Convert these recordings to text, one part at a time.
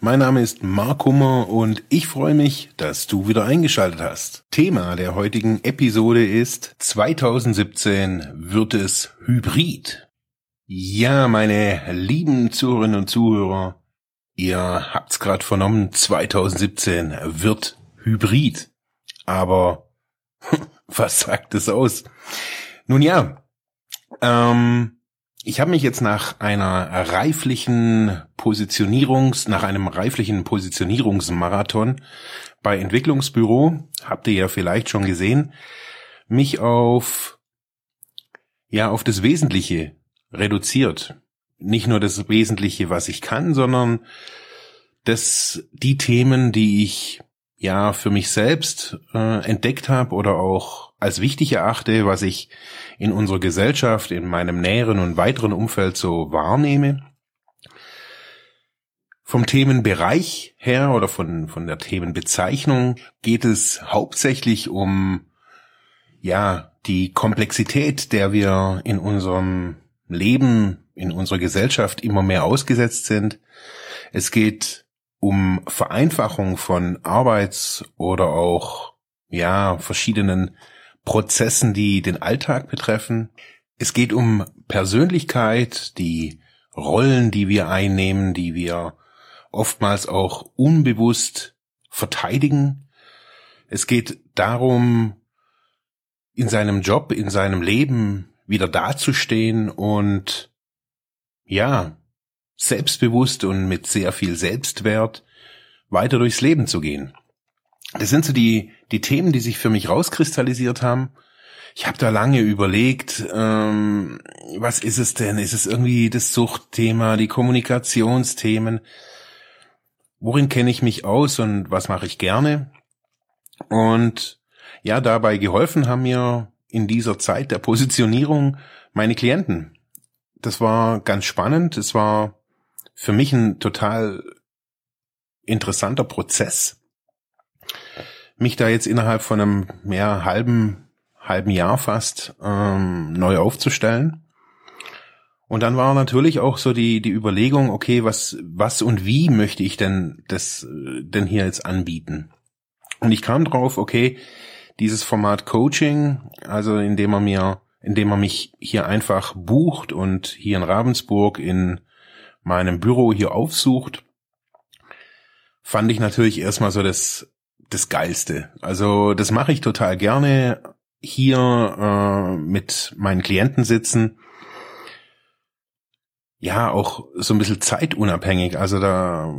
Mein Name ist Mark Hummer und ich freue mich, dass du wieder eingeschaltet hast. Thema der heutigen Episode ist 2017 wird es Hybrid. Ja, meine lieben Zuhörerinnen und Zuhörer, Ihr habt's gerade vernommen, 2017 wird Hybrid. Aber was sagt es aus? Nun ja, ähm, ich habe mich jetzt nach einer reiflichen Positionierungs, nach einem reiflichen Positionierungsmarathon bei Entwicklungsbüro, habt ihr ja vielleicht schon gesehen, mich auf, ja, auf das Wesentliche reduziert. Nicht nur das Wesentliche, was ich kann, sondern dass die Themen, die ich ja für mich selbst äh, entdeckt habe oder auch als wichtig erachte, was ich in unserer Gesellschaft, in meinem näheren und weiteren Umfeld so wahrnehme. Vom Themenbereich her oder von, von der Themenbezeichnung geht es hauptsächlich um, ja, die Komplexität, der wir in unserem Leben in unserer Gesellschaft immer mehr ausgesetzt sind. Es geht um Vereinfachung von Arbeits- oder auch, ja, verschiedenen Prozessen, die den Alltag betreffen. Es geht um Persönlichkeit, die Rollen, die wir einnehmen, die wir oftmals auch unbewusst verteidigen. Es geht darum, in seinem Job, in seinem Leben wieder dazustehen und ja, selbstbewusst und mit sehr viel Selbstwert weiter durchs Leben zu gehen. Das sind so die, die Themen, die sich für mich rauskristallisiert haben. Ich habe da lange überlegt, ähm, was ist es denn? Ist es irgendwie das Suchtthema, die Kommunikationsthemen? Worin kenne ich mich aus und was mache ich gerne? Und ja, dabei geholfen haben mir in dieser Zeit der Positionierung meine Klienten das war ganz spannend. Es war für mich ein total interessanter Prozess, mich da jetzt innerhalb von einem mehr halben halben Jahr fast ähm, neu aufzustellen. Und dann war natürlich auch so die die Überlegung, okay, was was und wie möchte ich denn das denn hier jetzt anbieten? Und ich kam drauf, okay, dieses Format Coaching, also indem er mir indem er mich hier einfach bucht und hier in Ravensburg in meinem Büro hier aufsucht, fand ich natürlich erstmal so das, das Geilste. Also das mache ich total gerne, hier äh, mit meinen Klienten sitzen. Ja, auch so ein bisschen zeitunabhängig. Also da,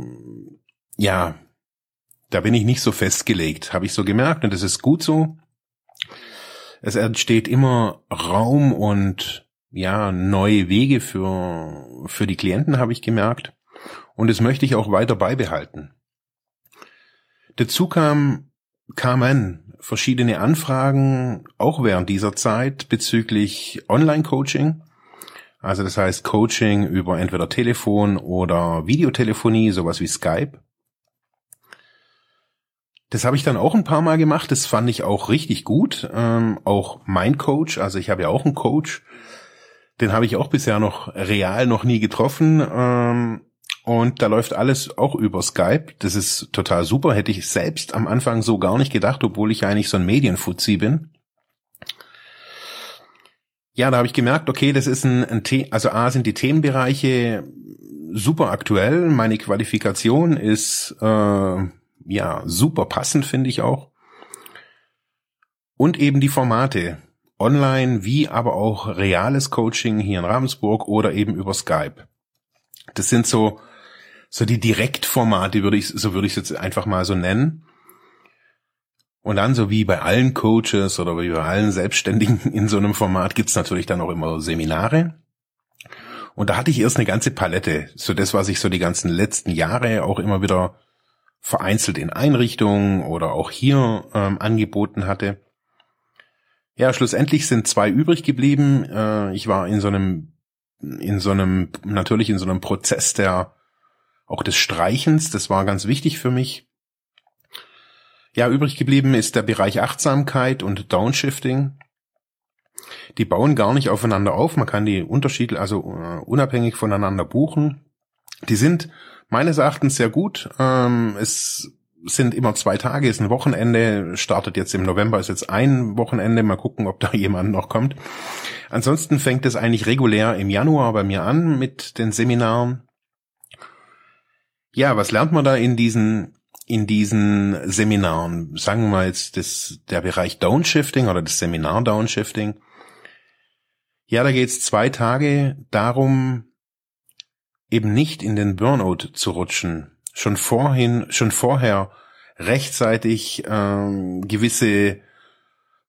ja, da bin ich nicht so festgelegt, habe ich so gemerkt und das ist gut so. Es entsteht immer Raum und ja, neue Wege für, für die Klienten, habe ich gemerkt. Und das möchte ich auch weiter beibehalten. Dazu kam, kamen verschiedene Anfragen, auch während dieser Zeit, bezüglich Online-Coaching. Also das heißt Coaching über entweder Telefon oder Videotelefonie, sowas wie Skype. Das habe ich dann auch ein paar Mal gemacht. Das fand ich auch richtig gut. Ähm, auch mein Coach, also ich habe ja auch einen Coach, den habe ich auch bisher noch real noch nie getroffen. Ähm, und da läuft alles auch über Skype. Das ist total super. Hätte ich selbst am Anfang so gar nicht gedacht, obwohl ich ja eigentlich so ein Medienfuzzi bin. Ja, da habe ich gemerkt, okay, das ist ein, ein The also A sind die Themenbereiche super aktuell. Meine Qualifikation ist äh, ja, super passend, finde ich auch. Und eben die Formate. Online wie aber auch reales Coaching hier in Ravensburg oder eben über Skype. Das sind so, so die Direktformate, würde ich, so würde ich es jetzt einfach mal so nennen. Und dann, so wie bei allen Coaches oder wie bei allen Selbstständigen in so einem Format, gibt's natürlich dann auch immer Seminare. Und da hatte ich erst eine ganze Palette. So das, was ich so die ganzen letzten Jahre auch immer wieder vereinzelt in Einrichtungen oder auch hier ähm, angeboten hatte. Ja, schlussendlich sind zwei übrig geblieben. Äh, ich war in so einem, in so einem, natürlich in so einem Prozess der, auch des Streichens. Das war ganz wichtig für mich. Ja, übrig geblieben ist der Bereich Achtsamkeit und Downshifting. Die bauen gar nicht aufeinander auf. Man kann die Unterschiede also uh, unabhängig voneinander buchen. Die sind meines Erachtens sehr gut. Ähm, es sind immer zwei Tage, ist ein Wochenende, startet jetzt im November, ist jetzt ein Wochenende, mal gucken, ob da jemand noch kommt. Ansonsten fängt es eigentlich regulär im Januar bei mir an mit den Seminaren. Ja, was lernt man da in diesen in diesen Seminaren? Sagen wir mal jetzt das, der Bereich Downshifting oder das Seminar Downshifting. Ja, da geht es zwei Tage darum, eben nicht in den Burnout zu rutschen, schon vorhin, schon vorher rechtzeitig ähm, gewisse,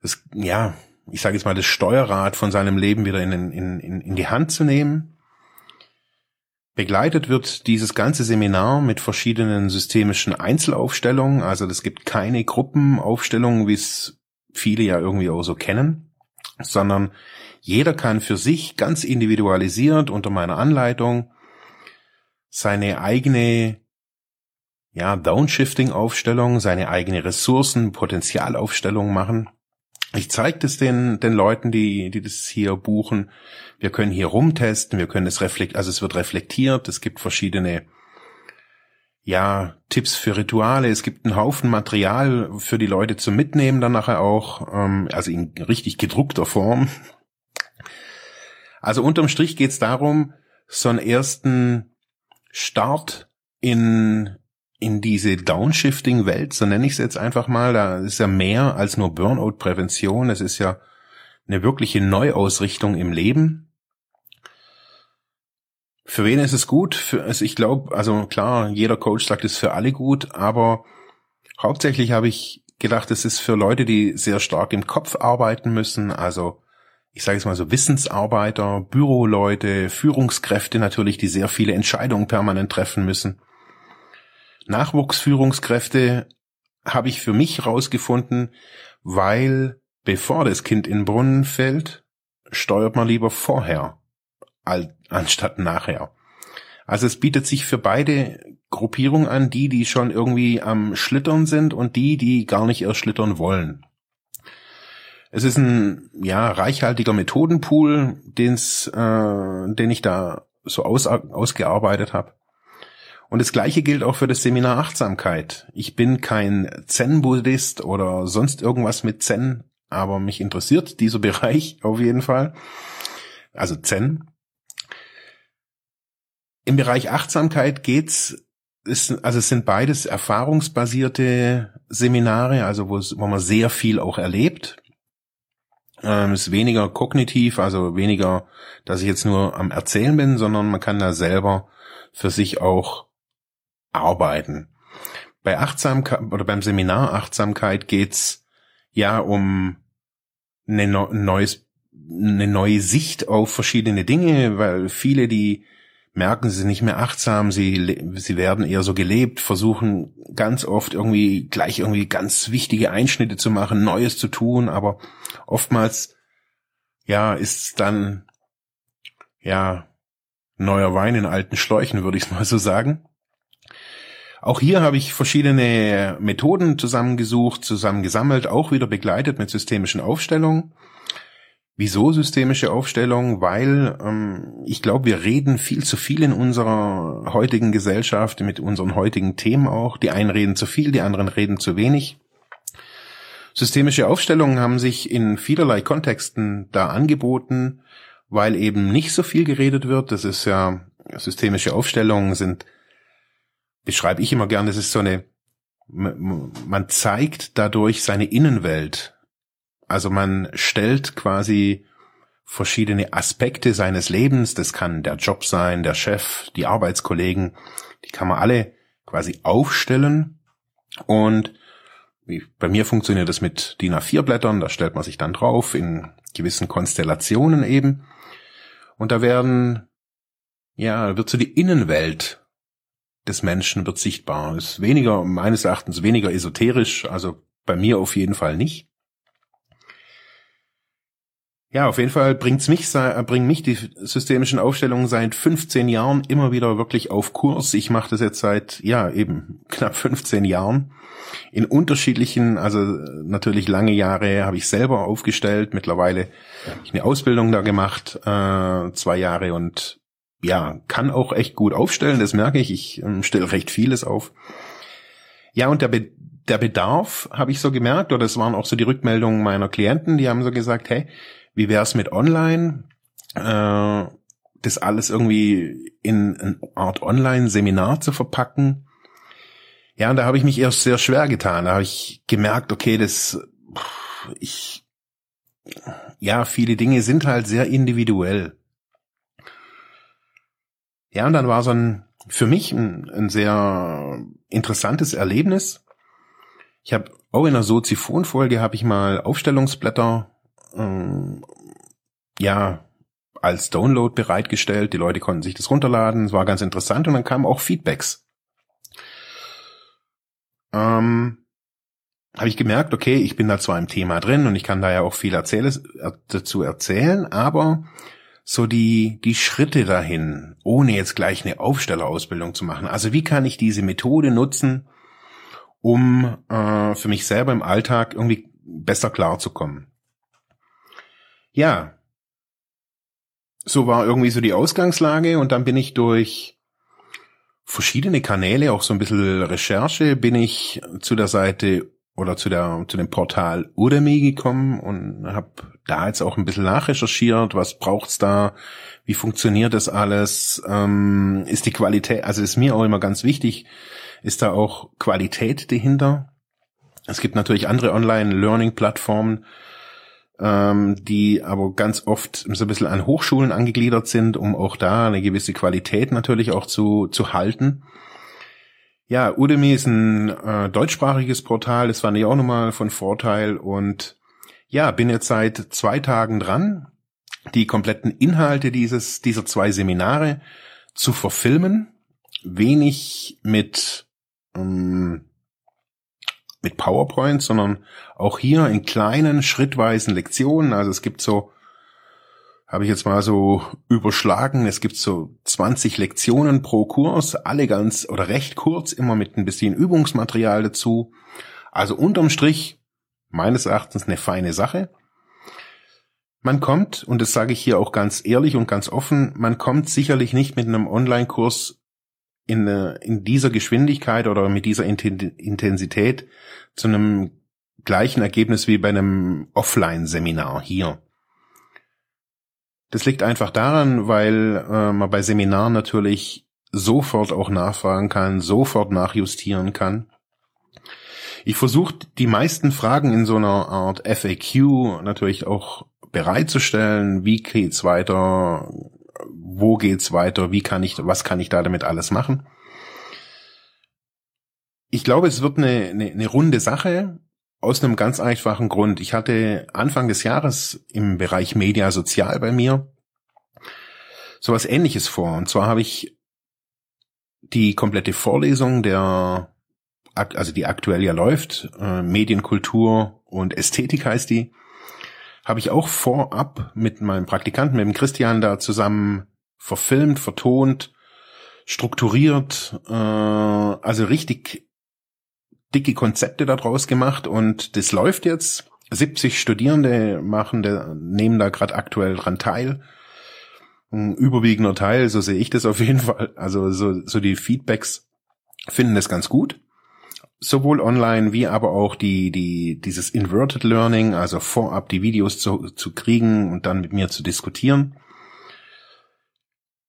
das, ja, ich sage jetzt mal, das Steuerrad von seinem Leben wieder in, in, in, in die Hand zu nehmen. Begleitet wird dieses ganze Seminar mit verschiedenen systemischen Einzelaufstellungen. Also es gibt keine Gruppenaufstellungen, wie es viele ja irgendwie auch so kennen, sondern jeder kann für sich ganz individualisiert unter meiner Anleitung seine eigene ja, Downshifting-Aufstellung, seine eigene Ressourcen, Potenzialaufstellung machen. Ich zeige das den, den Leuten, die, die das hier buchen. Wir können hier rumtesten, wir können es reflektieren, also es wird reflektiert, es gibt verschiedene, ja, Tipps für Rituale, es gibt einen Haufen Material für die Leute zum Mitnehmen dann nachher auch, ähm, also in richtig gedruckter Form. Also unterm Strich geht es darum, so einen ersten Start in in diese Downshifting-Welt, so nenne ich es jetzt einfach mal, da ist ja mehr als nur Burnout-Prävention, es ist ja eine wirkliche Neuausrichtung im Leben. Für wen ist es gut? Für, also ich glaube, also klar, jeder Coach sagt es für alle gut, aber hauptsächlich habe ich gedacht, es ist für Leute, die sehr stark im Kopf arbeiten müssen, also ich sage es mal so Wissensarbeiter, Büroleute, Führungskräfte natürlich, die sehr viele Entscheidungen permanent treffen müssen Nachwuchsführungskräfte habe ich für mich rausgefunden, weil bevor das Kind in den Brunnen fällt, steuert man lieber vorher anstatt nachher. Also es bietet sich für beide Gruppierungen an, die, die schon irgendwie am Schlittern sind und die, die gar nicht erst schlittern wollen. Es ist ein ja reichhaltiger Methodenpool, den's, äh, den ich da so aus, ausgearbeitet habe. Und das Gleiche gilt auch für das Seminar Achtsamkeit. Ich bin kein Zen-Buddhist oder sonst irgendwas mit Zen, aber mich interessiert dieser Bereich auf jeden Fall. Also Zen. Im Bereich Achtsamkeit geht's, ist, also es sind beides erfahrungsbasierte Seminare, also wo, es, wo man sehr viel auch erlebt. Ähm, ist weniger kognitiv, also weniger, dass ich jetzt nur am Erzählen bin, sondern man kann da selber für sich auch arbeiten. Bei Achtsamkeit oder beim Seminar Achtsamkeit geht's ja um eine, neues, eine neue Sicht auf verschiedene Dinge, weil viele, die merken, sie sind nicht mehr achtsam, sie, sie werden eher so gelebt, versuchen ganz oft irgendwie gleich irgendwie ganz wichtige Einschnitte zu machen, Neues zu tun, aber oftmals, ja, ist dann, ja, neuer Wein in alten Schläuchen, würde ich mal so sagen. Auch hier habe ich verschiedene Methoden zusammengesucht, zusammengesammelt, auch wieder begleitet mit systemischen Aufstellungen. Wieso systemische Aufstellung? Weil ähm, ich glaube, wir reden viel zu viel in unserer heutigen Gesellschaft, mit unseren heutigen Themen auch. Die einen reden zu viel, die anderen reden zu wenig. Systemische Aufstellungen haben sich in vielerlei Kontexten da angeboten, weil eben nicht so viel geredet wird. Das ist ja, systemische Aufstellungen sind beschreibe ich immer gerne, das ist so eine, man zeigt dadurch seine Innenwelt. Also man stellt quasi verschiedene Aspekte seines Lebens, das kann der Job sein, der Chef, die Arbeitskollegen, die kann man alle quasi aufstellen und bei mir funktioniert das mit DIN A4 Blättern, da stellt man sich dann drauf in gewissen Konstellationen eben und da werden ja, wird so die Innenwelt des Menschen wird sichtbar. Ist weniger, meines Erachtens weniger esoterisch, also bei mir auf jeden Fall nicht. Ja, auf jeden Fall bringt's mich, bringen mich die systemischen Aufstellungen seit 15 Jahren immer wieder wirklich auf Kurs. Ich mache das jetzt seit, ja, eben knapp 15 Jahren. In unterschiedlichen, also natürlich lange Jahre habe ich selber aufgestellt. Mittlerweile habe ich eine Ausbildung da gemacht, äh, zwei Jahre und ja, kann auch echt gut aufstellen, das merke ich. Ich äh, stelle recht vieles auf. Ja, und der, Be der Bedarf habe ich so gemerkt, oder es waren auch so die Rückmeldungen meiner Klienten, die haben so gesagt, hey, wie wär's mit online? Äh, das alles irgendwie in eine Art Online-Seminar zu verpacken. Ja, und da habe ich mich erst sehr schwer getan. Da habe ich gemerkt, okay, das, ich, ja, viele Dinge sind halt sehr individuell. Ja, und dann war so ein, für mich ein, ein sehr interessantes Erlebnis. Ich habe auch in einer Soziphon-Folge habe ich mal Aufstellungsblätter ähm, ja, als Download bereitgestellt. Die Leute konnten sich das runterladen. Es war ganz interessant und dann kamen auch Feedbacks. Ähm, habe ich gemerkt, okay, ich bin da zwar im Thema drin und ich kann da ja auch viel erzähle, äh, dazu erzählen, aber so die, die Schritte dahin, ohne jetzt gleich eine Aufstellerausbildung zu machen. Also wie kann ich diese Methode nutzen, um äh, für mich selber im Alltag irgendwie besser klarzukommen? ja, so war irgendwie so die Ausgangslage und dann bin ich durch verschiedene Kanäle, auch so ein bisschen Recherche, bin ich zu der Seite oder zu der zu dem Portal Udemy gekommen und habe da jetzt auch ein bisschen nachrecherchiert, was braucht's da, wie funktioniert das alles, ähm, ist die Qualität, also ist mir auch immer ganz wichtig, ist da auch Qualität dahinter. Es gibt natürlich andere Online-Learning-Plattformen, ähm, die aber ganz oft so ein bisschen an Hochschulen angegliedert sind, um auch da eine gewisse Qualität natürlich auch zu, zu halten. Ja, Udemy ist ein äh, deutschsprachiges Portal, das fand ich auch nochmal von Vorteil und ja, bin jetzt seit zwei Tagen dran, die kompletten Inhalte dieses, dieser zwei Seminare zu verfilmen. Wenig mit ähm, mit PowerPoint, sondern auch hier in kleinen, schrittweisen Lektionen. Also es gibt so, habe ich jetzt mal so überschlagen, es gibt so 20 Lektionen pro Kurs, alle ganz oder recht kurz, immer mit ein bisschen Übungsmaterial dazu. Also unterm Strich meines Erachtens eine feine Sache. Man kommt, und das sage ich hier auch ganz ehrlich und ganz offen, man kommt sicherlich nicht mit einem Online-Kurs in, äh, in dieser Geschwindigkeit oder mit dieser Intensität zu einem gleichen Ergebnis wie bei einem Offline-Seminar hier. Das liegt einfach daran, weil äh, man bei Seminaren natürlich sofort auch nachfragen kann, sofort nachjustieren kann. Ich versuche die meisten Fragen in so einer Art FAQ natürlich auch bereitzustellen. Wie geht's weiter? wo geht's weiter, wie kann ich, was kann ich da damit alles machen. Ich glaube, es wird eine, eine, eine runde Sache aus einem ganz einfachen Grund. Ich hatte Anfang des Jahres im Bereich Media Sozial bei mir sowas ähnliches vor. Und zwar habe ich die komplette Vorlesung der, also die aktuell ja läuft, äh, Medienkultur und Ästhetik heißt die, habe ich auch vorab mit meinem Praktikanten, mit dem Christian da zusammen verfilmt, vertont, strukturiert, äh, also richtig dicke Konzepte daraus gemacht und das läuft jetzt. 70 Studierende machen, der, nehmen da gerade aktuell dran teil. Ein überwiegender Teil, so sehe ich das auf jeden Fall. Also so, so die Feedbacks finden das ganz gut sowohl online wie aber auch die, die, dieses Inverted Learning, also vorab die Videos zu, zu kriegen und dann mit mir zu diskutieren.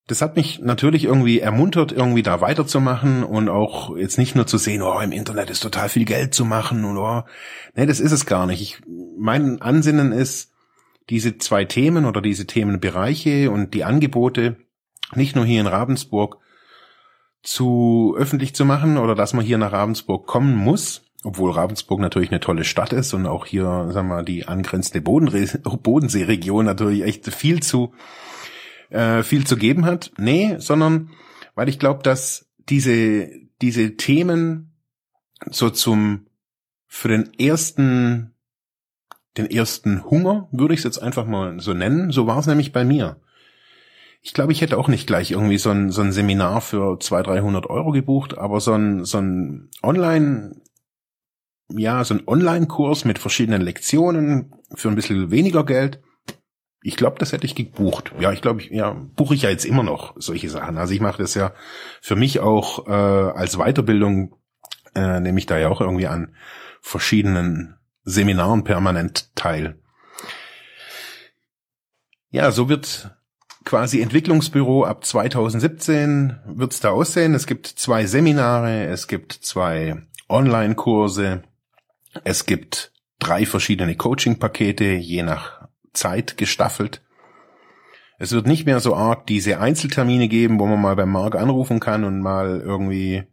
Das hat mich natürlich irgendwie ermuntert, irgendwie da weiterzumachen und auch jetzt nicht nur zu sehen, oh, im Internet ist total viel Geld zu machen und oh, nee, das ist es gar nicht. Ich, mein Ansinnen ist, diese zwei Themen oder diese Themenbereiche und die Angebote nicht nur hier in Ravensburg zu öffentlich zu machen oder dass man hier nach Ravensburg kommen muss, obwohl Ravensburg natürlich eine tolle Stadt ist und auch hier, sagen wir mal, die angrenzende Bodenseeregion natürlich echt viel zu äh, viel zu geben hat. Nee, sondern weil ich glaube, dass diese diese Themen so zum für den ersten den ersten Hunger, würde ich es jetzt einfach mal so nennen. So war es nämlich bei mir. Ich glaube, ich hätte auch nicht gleich irgendwie so ein, so ein Seminar für 200, 300 Euro gebucht, aber so ein, so ein Online, ja, so ein Online-Kurs mit verschiedenen Lektionen für ein bisschen weniger Geld. Ich glaube, das hätte ich gebucht. Ja, ich glaube, ja, buche ich ja jetzt immer noch solche Sachen. Also ich mache das ja für mich auch äh, als Weiterbildung, äh, nehme ich da ja auch irgendwie an verschiedenen Seminaren permanent teil. Ja, so wird quasi Entwicklungsbüro ab 2017 wird's da aussehen. Es gibt zwei Seminare, es gibt zwei Online-Kurse, es gibt drei verschiedene Coaching-Pakete, je nach Zeit gestaffelt. Es wird nicht mehr so arg diese Einzeltermine geben, wo man mal beim Marc anrufen kann und mal irgendwie,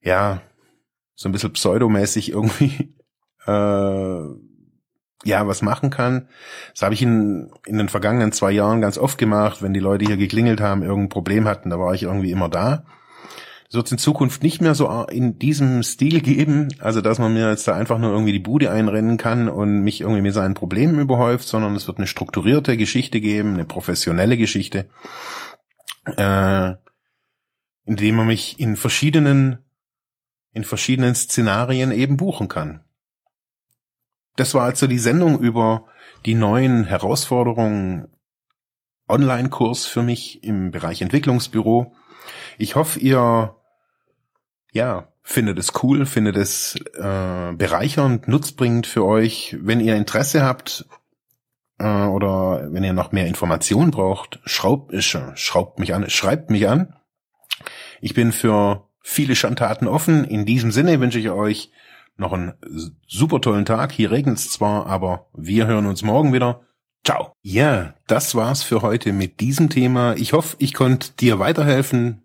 ja, so ein bisschen pseudomäßig irgendwie äh, ja was machen kann. Das habe ich in, in den vergangenen zwei Jahren ganz oft gemacht, wenn die Leute hier geklingelt haben, irgendein Problem hatten, da war ich irgendwie immer da. Wird es in Zukunft nicht mehr so in diesem Stil geben, also dass man mir jetzt da einfach nur irgendwie die Bude einrennen kann und mich irgendwie mit seinen Problemen überhäuft, sondern es wird eine strukturierte Geschichte geben, eine professionelle Geschichte, äh, indem man mich in verschiedenen in verschiedenen Szenarien eben buchen kann. Das war also die Sendung über die neuen Herausforderungen Online-Kurs für mich im Bereich Entwicklungsbüro. Ich hoffe, ihr ja, findet es cool, findet es äh, bereichernd, nutzbringend für euch. Wenn ihr Interesse habt äh, oder wenn ihr noch mehr Informationen braucht, schraubt, äh, schraubt mich an, schreibt mich an. Ich bin für viele Schandtaten offen. In diesem Sinne wünsche ich euch noch einen super tollen Tag. Hier regnet es zwar, aber wir hören uns morgen wieder. Ciao. Ja, das war's für heute mit diesem Thema. Ich hoffe, ich konnte dir weiterhelfen,